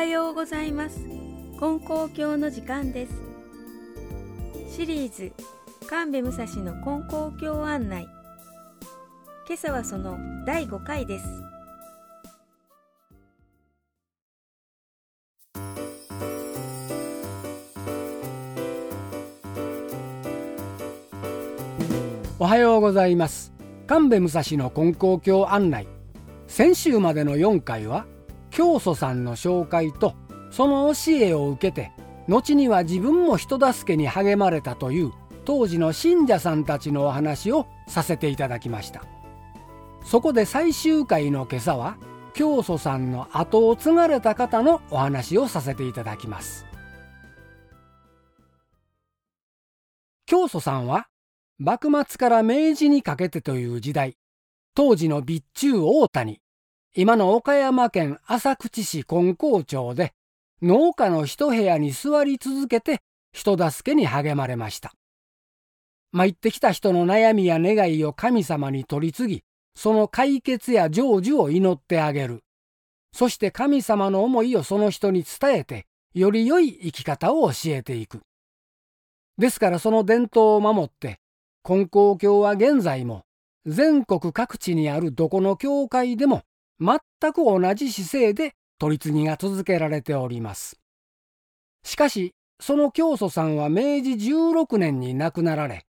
はようございます。金光教の時間です。シリーズ神戸武蔵の金光教案内。今朝はその第5回です。おはようございます。神戸武蔵の金光教案内。先週までの4回は教祖さんの紹介とその教えを受けて後には自分も人助けに励まれたという当時の信者さんたちのお話をさせていただきました。そこで最終回の今朝は教祖さんの後を継がれた方のお話をさせていただきます。教祖さんは幕末から明治にかけてという時代当時の備中大谷。今の岡山県浅口市金光町で農家の一部屋に座り続けて人助けに励まれました。参ってきた人の悩みや願いを神様に取り次ぎその解決や成就を祈ってあげる。そして神様の思いをその人に伝えてより良い生き方を教えていく。ですからその伝統を守って金光教は現在も全国各地にあるどこの教会でも全く同じ姿勢で取り次ぎが続けられております。しかし、その教祖さんは明治16年に亡くなられ、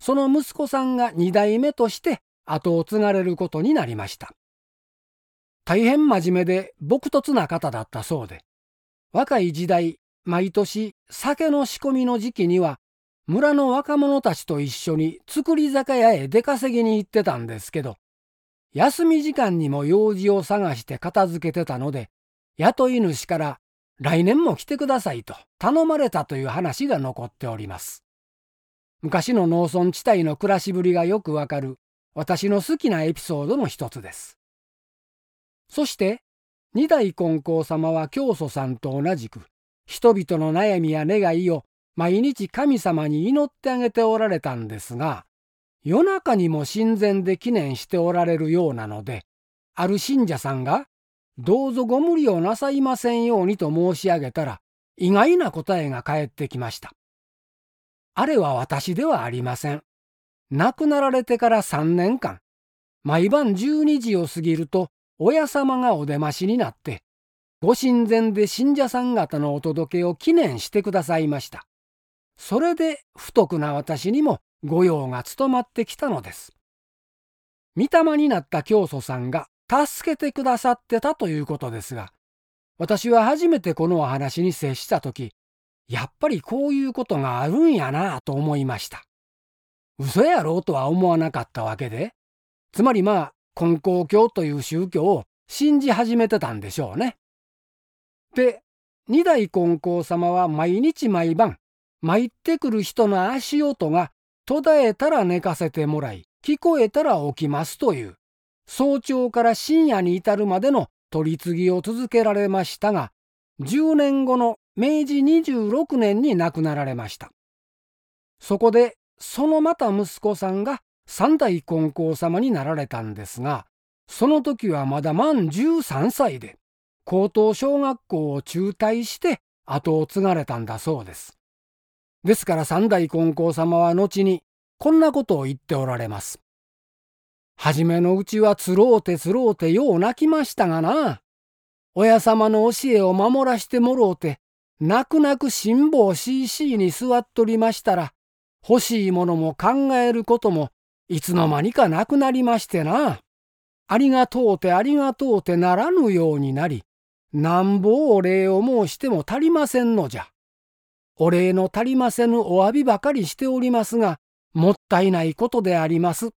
その息子さんが二代目として後を継がれることになりました。大変真面目で朴突な方だったそうで、若い時代、毎年酒の仕込みの時期には村の若者たちと一緒に造り酒屋へ出稼ぎに行ってたんですけど、休み時間にも用事を探して片付けてたので、雇い主から来年も来てくださいと頼まれたという話が残っております。昔の農村地帯の暮らしぶりがよくわかる私の好きなエピソードの一つです。そして、二代金光様は教祖さんと同じく、人々の悩みや願いを毎日神様に祈ってあげておられたんですが、夜中にも神前で記念しておられるようなので、ある信者さんが、どうぞご無理をなさいませんようにと申し上げたら、意外な答えが返ってきました。あれは私ではありません。亡くなられてから三年間、毎晩十二時を過ぎると、親様がお出ましになって、ご神前で信者さん方のお届けを記念してくださいました。それで不徳な私にも御用が務まってきたのです。御霊になった教祖さんが助けてくださってたということですが、私は初めてこのお話に接したとき、やっぱりこういうことがあるんやなと思いました。嘘やろうとは思わなかったわけで、つまりまあ、根光教という宗教を信じ始めてたんでしょうね。で、二代根光様は毎日毎晩、参ってくる人の足音が途絶えたら寝かせてもらい、聞こえたら起きますという、早朝から深夜に至るまでの取り次ぎを続けられましたが、10年後の明治26年に亡くなられました。そこで、そのまた息子さんが三代金光様になられたんですが、その時はまだ満13歳で、高等小学校を中退して後を継がれたんだそうです。ですから三代金光様は後にこんなことを言っておられます。はじめのうちはつろうてつろうてよう泣きましたがな。親様の教えを守らしてもろうて、泣く泣く辛抱しいしいに座っとりましたら、欲しいものも考えることもいつの間にかなくなりましてな。ありがとうてありがとうてならぬようになり、なんぼお礼を申しても足りませんのじゃ。お礼の足りませぬお詫びばかりしておりますが、もったいないことであります。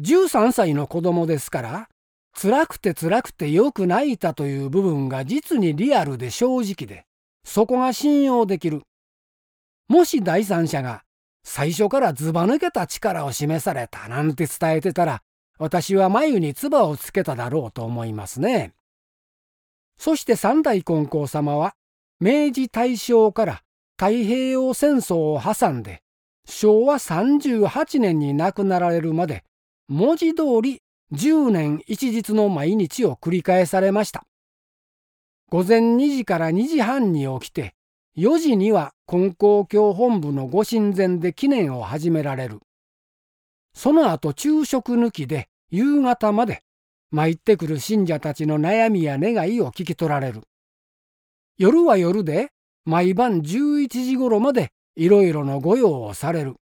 13歳の子供ですから、辛くて辛くてよく泣いたという部分が実にリアルで正直で、そこが信用できる。もし第三者が最初からずば抜けた力を示されたなんて伝えてたら、私は眉に唾をつけただろうと思いますね。そして三代金光様は明治大正から太平洋戦争を挟んで昭和38年に亡くなられるまで文字通り10年一日の毎日を繰り返されました。午前2時から2時半に起きて4時には金光教本部のご神前で記念を始められる。その後昼食抜きで夕方まで参ってくる信者たちの悩みや願いを聞き取られる。夜は夜で毎晩11時頃までいろいろの御用をされる。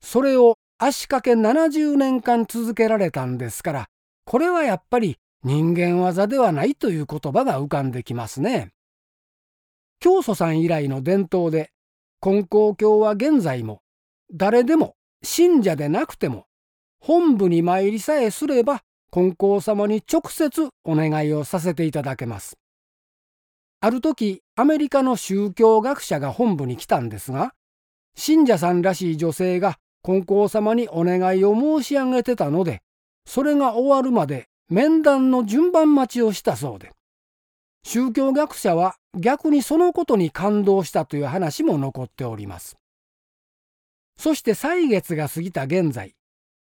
それを足掛け70年間続けられたんですから、これはやっぱり人間技ではないという言葉が浮かんできますね。教祖さん以来の伝統で、金光教は現在も誰でも信者でなくても本部に参りさえすれば金光様に直接お願いをさせていただけます。ある時アメリカの宗教学者が本部に来たんですが信者さんらしい女性が金光様にお願いを申し上げてたのでそれが終わるまで面談の順番待ちをしたそうで宗教学者は逆にそのことに感動したという話も残っております。そして歳月が過ぎた現在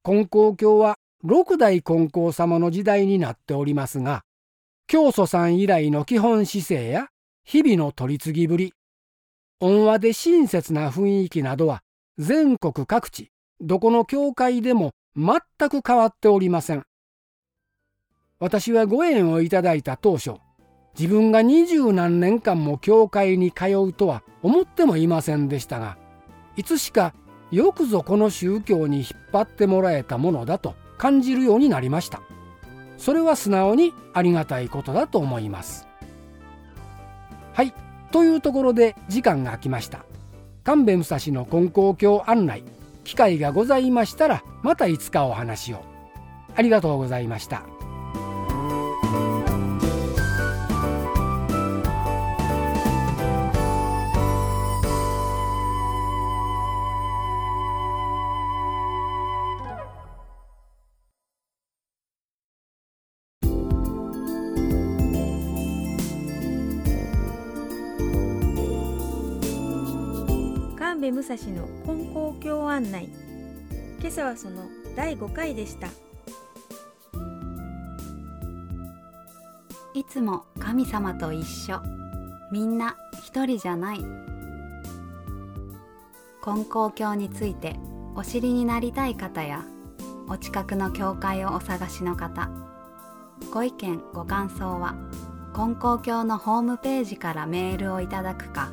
金光教は六代金光様の時代になっておりますが教祖さん以来の基本姿勢や日々の取り次ぎぶり温和で親切な雰囲気などは全国各地どこの教会でも全く変わっておりません。私はご縁をいただいた当初自分が二十何年間も教会に通うとは思ってもいませんでしたがいつしかよくぞこの宗教に引っ張ってもらえたものだと感じるようになりました。それは素直にありがたいことだと思います。はい。というところで時間が空きました。神戸武蔵の金光教案内機会がございましたらまたいつかお話を。ありがとうございました。神戸武蔵の金光教案内。今朝はその第5回でした。いつも神様と一緒。みんな一人じゃない。金光教についてお知りになりたい方やお近くの教会をお探しの方ご意見ご感想は金光教のホームページからメールをいただくか